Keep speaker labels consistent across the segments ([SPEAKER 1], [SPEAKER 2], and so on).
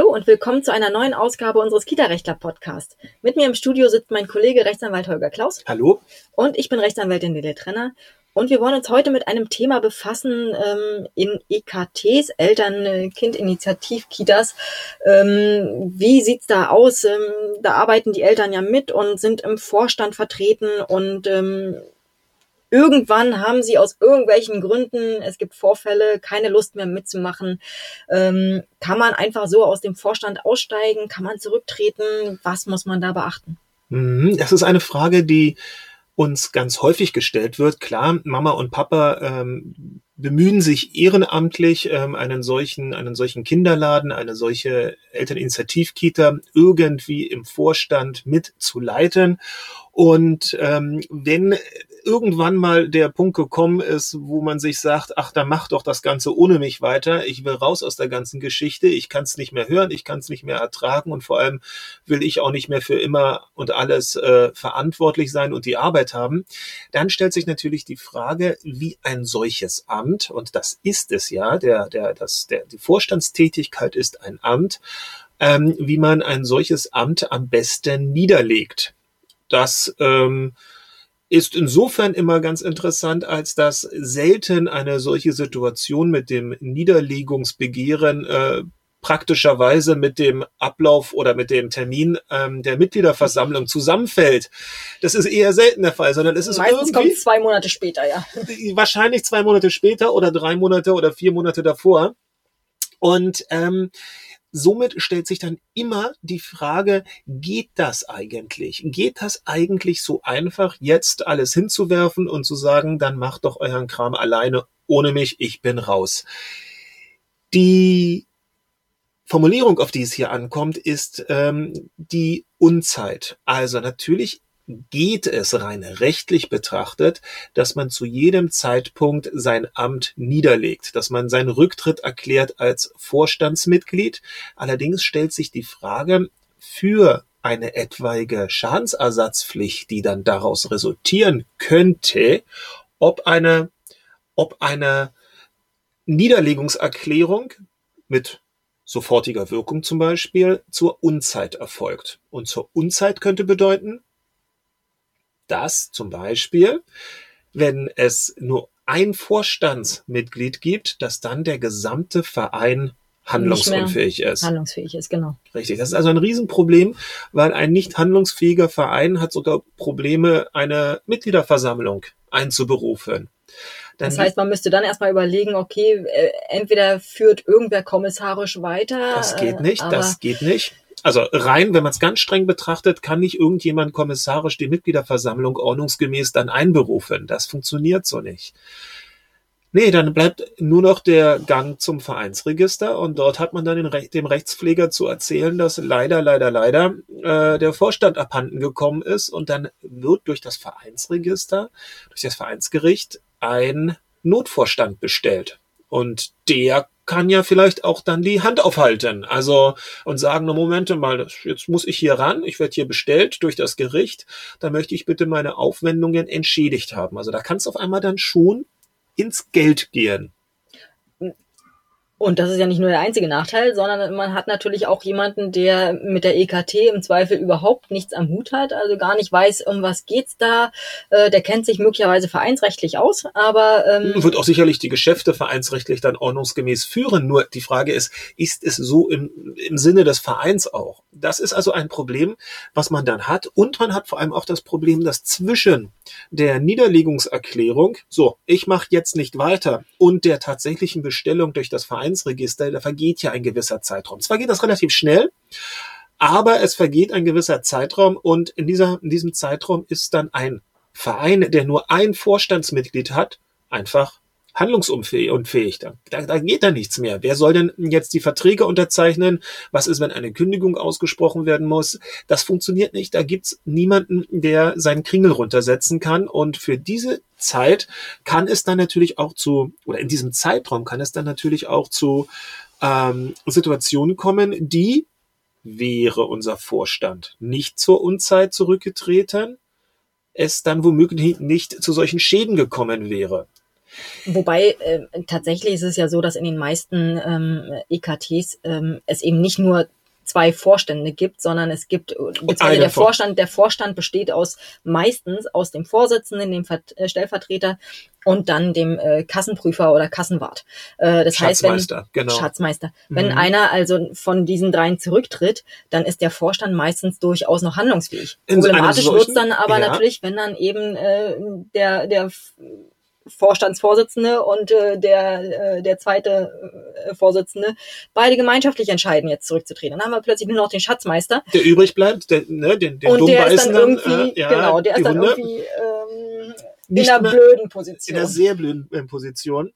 [SPEAKER 1] Hallo und willkommen zu einer neuen Ausgabe unseres Kita-Rechtler-Podcasts. Mit mir im Studio sitzt mein Kollege Rechtsanwalt Holger Klaus.
[SPEAKER 2] Hallo.
[SPEAKER 1] Und ich bin Rechtsanwältin Lele Trenner. Und wir wollen uns heute mit einem Thema befassen ähm, in EKTs, Eltern-Kind-Initiativ-Kitas. Ähm, wie sieht's da aus? Ähm, da arbeiten die Eltern ja mit und sind im Vorstand vertreten und ähm, irgendwann haben sie aus irgendwelchen Gründen, es gibt Vorfälle, keine Lust mehr mitzumachen. Ähm, kann man einfach so aus dem Vorstand aussteigen? Kann man zurücktreten? Was muss man da beachten?
[SPEAKER 2] Mhm, das ist eine Frage, die uns ganz häufig gestellt wird. Klar, Mama und Papa ähm, bemühen sich ehrenamtlich, ähm, einen solchen, einen solchen Kinderladen, eine solche Elterninitiativkita irgendwie im Vorstand mitzuleiten. Und ähm, wenn irgendwann mal der Punkt gekommen ist, wo man sich sagt, ach, da macht doch das Ganze ohne mich weiter. Ich will raus aus der ganzen Geschichte. Ich kann es nicht mehr hören, ich kann es nicht mehr ertragen und vor allem will ich auch nicht mehr für immer und alles äh, verantwortlich sein und die Arbeit haben. Dann stellt sich natürlich die Frage, wie ein solches Amt, und das ist es ja, der, der, das, der, die Vorstandstätigkeit ist ein Amt, ähm, wie man ein solches Amt am besten niederlegt. Das ähm, ist insofern immer ganz interessant, als dass selten eine solche Situation mit dem Niederlegungsbegehren äh, praktischerweise mit dem Ablauf oder mit dem Termin ähm, der Mitgliederversammlung zusammenfällt. Das ist eher selten der Fall, sondern es ist
[SPEAKER 1] Meistens kommt zwei Monate später, ja.
[SPEAKER 2] Wahrscheinlich zwei Monate später oder drei Monate oder vier Monate davor. Und ähm, somit stellt sich dann immer die Frage, geht das eigentlich? Geht das eigentlich so einfach, jetzt alles hinzuwerfen und zu sagen, dann macht doch euren Kram alleine ohne mich, ich bin raus. Die Formulierung, auf die es hier ankommt, ist ähm, die Unzeit. Also natürlich geht es rein rechtlich betrachtet, dass man zu jedem Zeitpunkt sein Amt niederlegt, dass man seinen Rücktritt erklärt als Vorstandsmitglied. Allerdings stellt sich die Frage für eine etwaige Schadensersatzpflicht, die dann daraus resultieren könnte, ob eine, ob eine Niederlegungserklärung mit sofortiger Wirkung zum Beispiel zur Unzeit erfolgt. Und zur Unzeit könnte bedeuten, dass zum Beispiel, wenn es nur ein Vorstandsmitglied gibt, dass dann der gesamte Verein handlungsunfähig ist.
[SPEAKER 1] Handlungsfähig ist, genau.
[SPEAKER 2] Richtig. Das ist also ein Riesenproblem, weil ein nicht handlungsfähiger Verein hat sogar Probleme, eine Mitgliederversammlung einzuberufen.
[SPEAKER 1] Dann das heißt, man müsste dann erstmal überlegen, okay, äh, entweder führt irgendwer kommissarisch weiter.
[SPEAKER 2] Das geht nicht, das geht nicht also rein, wenn man es ganz streng betrachtet, kann nicht irgendjemand kommissarisch die Mitgliederversammlung ordnungsgemäß dann einberufen. Das funktioniert so nicht. Nee, dann bleibt nur noch der Gang zum Vereinsregister und dort hat man dann Re dem Rechtspfleger zu erzählen, dass leider, leider, leider äh, der Vorstand abhanden gekommen ist und dann wird durch das Vereinsregister, durch das Vereinsgericht ein Notvorstand bestellt. Und der kann ja vielleicht auch dann die Hand aufhalten. Also und sagen, no Momente mal, jetzt muss ich hier ran, ich werde hier bestellt durch das Gericht, da möchte ich bitte meine Aufwendungen entschädigt haben. Also da kann es auf einmal dann schon ins Geld gehen.
[SPEAKER 1] Und das ist ja nicht nur der einzige Nachteil, sondern man hat natürlich auch jemanden, der mit der EKT im Zweifel überhaupt nichts am Hut hat, also gar nicht weiß, um was geht's da. Äh, der kennt sich möglicherweise vereinsrechtlich aus, aber
[SPEAKER 2] ähm, wird auch sicherlich die Geschäfte vereinsrechtlich dann ordnungsgemäß führen. Nur die Frage ist, ist es so im, im Sinne des Vereins auch? Das ist also ein Problem, was man dann hat. Und man hat vor allem auch das Problem, dass zwischen der Niederlegungserklärung, so, ich mache jetzt nicht weiter, und der tatsächlichen Bestellung durch das Verein Vereinsregister, da vergeht ja ein gewisser Zeitraum. Zwar geht das relativ schnell, aber es vergeht ein gewisser Zeitraum und in, dieser, in diesem Zeitraum ist dann ein Verein, der nur ein Vorstandsmitglied hat, einfach handlungsunfähig. Da, da geht da nichts mehr. Wer soll denn jetzt die Verträge unterzeichnen? Was ist, wenn eine Kündigung ausgesprochen werden muss? Das funktioniert nicht. Da gibt's niemanden, der seinen Kringel runtersetzen kann. Und für diese Zeit kann es dann natürlich auch zu, oder in diesem Zeitraum kann es dann natürlich auch zu ähm, Situationen kommen, die wäre unser Vorstand nicht zur Unzeit zurückgetreten, es dann womöglich nicht zu solchen Schäden gekommen wäre.
[SPEAKER 1] Wobei äh, tatsächlich ist es ja so, dass in den meisten ähm, EKTs ähm, es eben nicht nur zwei Vorstände gibt, sondern es gibt, beziehungsweise der Vorstand, der Vorstand besteht aus meistens aus dem Vorsitzenden, dem Ver äh, Stellvertreter und dann dem äh, Kassenprüfer oder Kassenwart. Äh, das heißt, wenn genau. Schatzmeister, wenn mhm. einer also von diesen dreien zurücktritt, dann ist der Vorstand meistens durchaus noch handlungsfähig. In Problematisch wird es dann aber ja. natürlich, wenn dann eben äh, der der Vorstandsvorsitzende und äh, der, äh, der zweite äh, Vorsitzende beide gemeinschaftlich entscheiden, jetzt zurückzutreten. Dann haben wir plötzlich nur noch den Schatzmeister.
[SPEAKER 2] Der übrig bleibt, der, ne, den, den
[SPEAKER 1] Und der ist dann irgendwie, äh, ja, genau, der ist dann Hunde. irgendwie ähm, in einer blöden Position.
[SPEAKER 2] In einer sehr blöden äh, Position.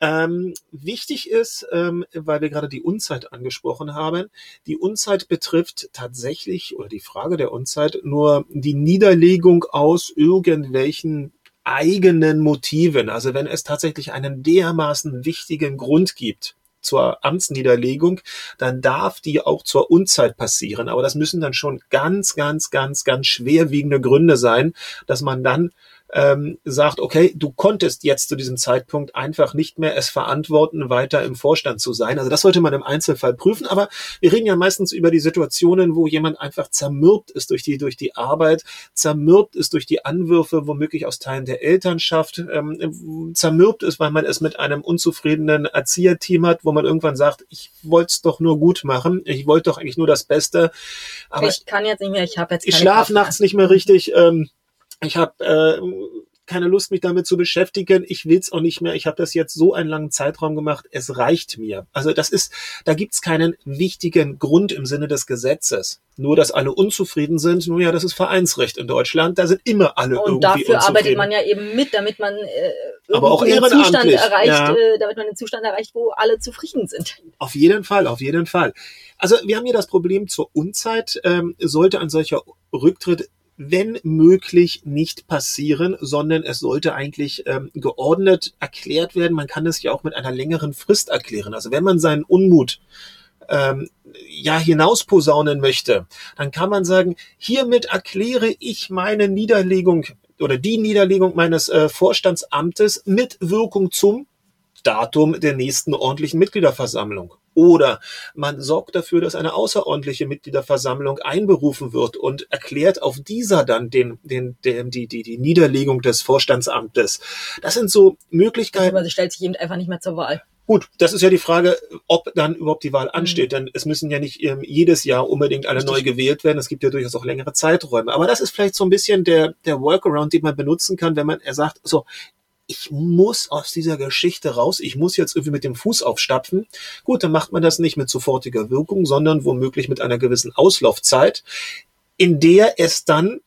[SPEAKER 2] Ähm, wichtig ist, ähm, weil wir gerade die Unzeit angesprochen haben, die Unzeit betrifft tatsächlich, oder die Frage der Unzeit, nur die Niederlegung aus irgendwelchen eigenen Motiven. Also wenn es tatsächlich einen dermaßen wichtigen Grund gibt, zur Amtsniederlegung, dann darf die auch zur Unzeit passieren. Aber das müssen dann schon ganz, ganz, ganz, ganz schwerwiegende Gründe sein, dass man dann ähm, sagt, okay, du konntest jetzt zu diesem Zeitpunkt einfach nicht mehr es verantworten, weiter im Vorstand zu sein. Also das sollte man im Einzelfall prüfen. Aber wir reden ja meistens über die Situationen, wo jemand einfach zermürbt ist durch die, durch die Arbeit, zermürbt ist durch die Anwürfe, womöglich aus Teilen der Elternschaft, ähm, zermürbt ist, weil man es mit einem unzufriedenen Erzieherteam hat, wo man irgendwann sagt, ich wollte es doch nur gut machen, ich wollte doch eigentlich nur das Beste.
[SPEAKER 1] Aber ich kann jetzt nicht mehr, ich habe jetzt
[SPEAKER 2] keine Ich schlafe nachts nicht mehr richtig. Ähm, ich habe äh, keine Lust, mich damit zu beschäftigen. Ich will's auch nicht mehr. Ich habe das jetzt so einen langen Zeitraum gemacht. Es reicht mir. Also das ist, da gibt's keinen wichtigen Grund im Sinne des Gesetzes. Nur, dass alle unzufrieden sind. Nun ja, das ist Vereinsrecht in Deutschland. Da sind immer alle Und irgendwie dafür
[SPEAKER 1] unzufrieden. arbeitet man ja eben mit, damit man äh,
[SPEAKER 2] aber auch einen Zustand
[SPEAKER 1] erreicht, ja. äh, damit man einen Zustand erreicht, wo alle zufrieden sind.
[SPEAKER 2] Auf jeden Fall, auf jeden Fall. Also wir haben hier das Problem zur Unzeit. Ähm, sollte ein solcher Rücktritt wenn möglich nicht passieren, sondern es sollte eigentlich ähm, geordnet erklärt werden. Man kann es ja auch mit einer längeren Frist erklären. Also wenn man seinen Unmut ähm, ja hinausposaunen möchte, dann kann man sagen, hiermit erkläre ich meine Niederlegung oder die Niederlegung meines äh, Vorstandsamtes mit Wirkung zum Datum der nächsten ordentlichen Mitgliederversammlung. Oder man sorgt dafür, dass eine außerordentliche Mitgliederversammlung einberufen wird und erklärt auf dieser dann den, den, den, die, die, die Niederlegung des Vorstandsamtes. Das sind so Möglichkeiten.
[SPEAKER 1] Aber sie stellt sich eben einfach nicht mehr zur Wahl.
[SPEAKER 2] Gut, das ist ja die Frage, ob dann überhaupt die Wahl mhm. ansteht, mhm. denn es müssen ja nicht ähm, jedes Jahr unbedingt alle Richtig. neu gewählt werden. Es gibt ja durchaus auch längere Zeiträume. Aber das ist vielleicht so ein bisschen der, der Workaround, den man benutzen kann, wenn man er sagt, so, ich muss aus dieser Geschichte raus, ich muss jetzt irgendwie mit dem Fuß aufstapfen. Gut, dann macht man das nicht mit sofortiger Wirkung, sondern womöglich mit einer gewissen Auslaufzeit, in der es dann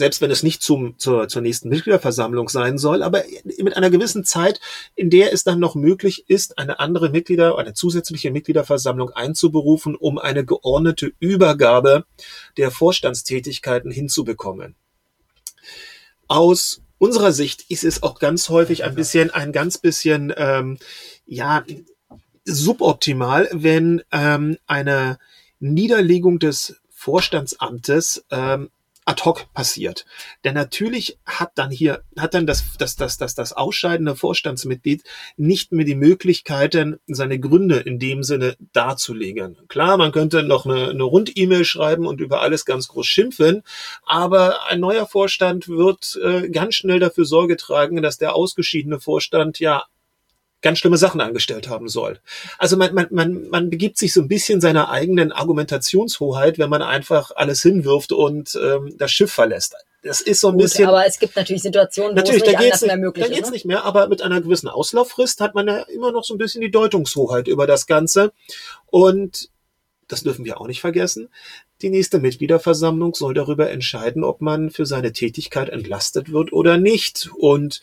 [SPEAKER 2] selbst wenn es nicht zum, zur, zur nächsten Mitgliederversammlung sein soll, aber mit einer gewissen Zeit, in der es dann noch möglich ist, eine andere Mitglieder, eine zusätzliche Mitgliederversammlung einzuberufen, um eine geordnete Übergabe der Vorstandstätigkeiten hinzubekommen. Aus unserer Sicht ist es auch ganz häufig ein bisschen, ein ganz bisschen, ähm, ja, suboptimal, wenn ähm, eine Niederlegung des Vorstandsamtes ähm, ad hoc passiert. Denn natürlich hat dann hier, hat dann das, das, das, das, das ausscheidende Vorstandsmitglied nicht mehr die Möglichkeiten, seine Gründe in dem Sinne darzulegen. Klar, man könnte noch eine, eine Rund-E-Mail schreiben und über alles ganz groß schimpfen, aber ein neuer Vorstand wird äh, ganz schnell dafür Sorge tragen, dass der ausgeschiedene Vorstand ja ganz schlimme Sachen angestellt haben soll. Also man, man, man, man begibt sich so ein bisschen seiner eigenen Argumentationshoheit, wenn man einfach alles hinwirft und ähm, das Schiff verlässt. Das ist so ein Gut, bisschen.
[SPEAKER 1] Aber es gibt natürlich Situationen, wo natürlich, es nicht anders mehr möglich
[SPEAKER 2] da ist. Da geht's ne? nicht mehr, aber mit einer gewissen Auslauffrist hat man ja immer noch so ein bisschen die Deutungshoheit über das Ganze. Und das dürfen wir auch nicht vergessen. Die nächste Mitgliederversammlung soll darüber entscheiden, ob man für seine Tätigkeit entlastet wird oder nicht. Und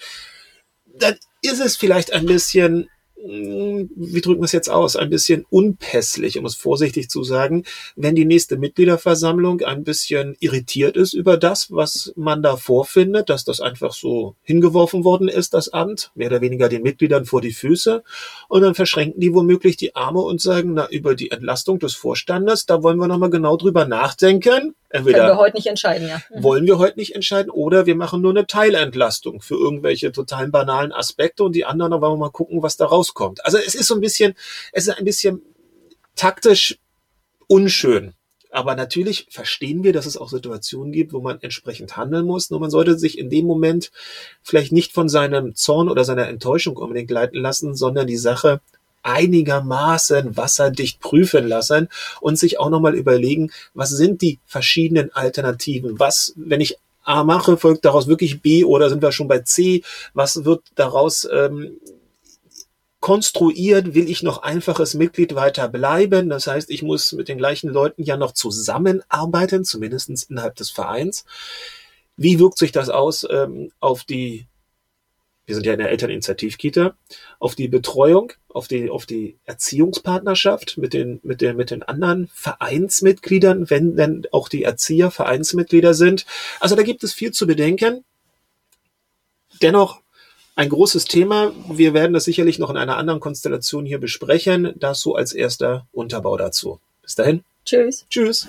[SPEAKER 2] dann ist es vielleicht ein bisschen wie drücken wir es jetzt aus, ein bisschen unpässlich, um es vorsichtig zu sagen, wenn die nächste Mitgliederversammlung ein bisschen irritiert ist über das, was man da vorfindet, dass das einfach so hingeworfen worden ist, das Amt, mehr oder weniger den Mitgliedern vor die Füße. Und dann verschränken die womöglich die Arme und sagen, na, über die Entlastung des Vorstandes, da wollen wir nochmal genau drüber nachdenken.
[SPEAKER 1] Entweder Können wir heute nicht entscheiden, ja.
[SPEAKER 2] Mhm. Wollen wir heute nicht entscheiden oder wir machen nur eine Teilentlastung für irgendwelche totalen banalen Aspekte und die anderen, wollen wir mal gucken, was da rauskommt. Also es ist so ein bisschen, es ist ein bisschen taktisch unschön. Aber natürlich verstehen wir, dass es auch Situationen gibt, wo man entsprechend handeln muss. Nur man sollte sich in dem Moment vielleicht nicht von seinem Zorn oder seiner Enttäuschung unbedingt leiten lassen, sondern die Sache einigermaßen wasserdicht prüfen lassen und sich auch nochmal überlegen, was sind die verschiedenen Alternativen? Was, wenn ich A mache, folgt daraus wirklich B oder sind wir schon bei C? Was wird daraus ähm, konstruiert? Will ich noch einfaches Mitglied weiter bleiben? Das heißt, ich muss mit den gleichen Leuten ja noch zusammenarbeiten, zumindestens innerhalb des Vereins. Wie wirkt sich das aus ähm, auf die wir sind ja in der Elterninitiativkita, auf die Betreuung, auf die, auf die Erziehungspartnerschaft mit den, mit den, mit den anderen Vereinsmitgliedern, wenn denn auch die Erzieher Vereinsmitglieder sind. Also da gibt es viel zu bedenken. Dennoch ein großes Thema. Wir werden das sicherlich noch in einer anderen Konstellation hier besprechen. Das so als erster Unterbau dazu. Bis dahin.
[SPEAKER 1] Tschüss.
[SPEAKER 2] Tschüss.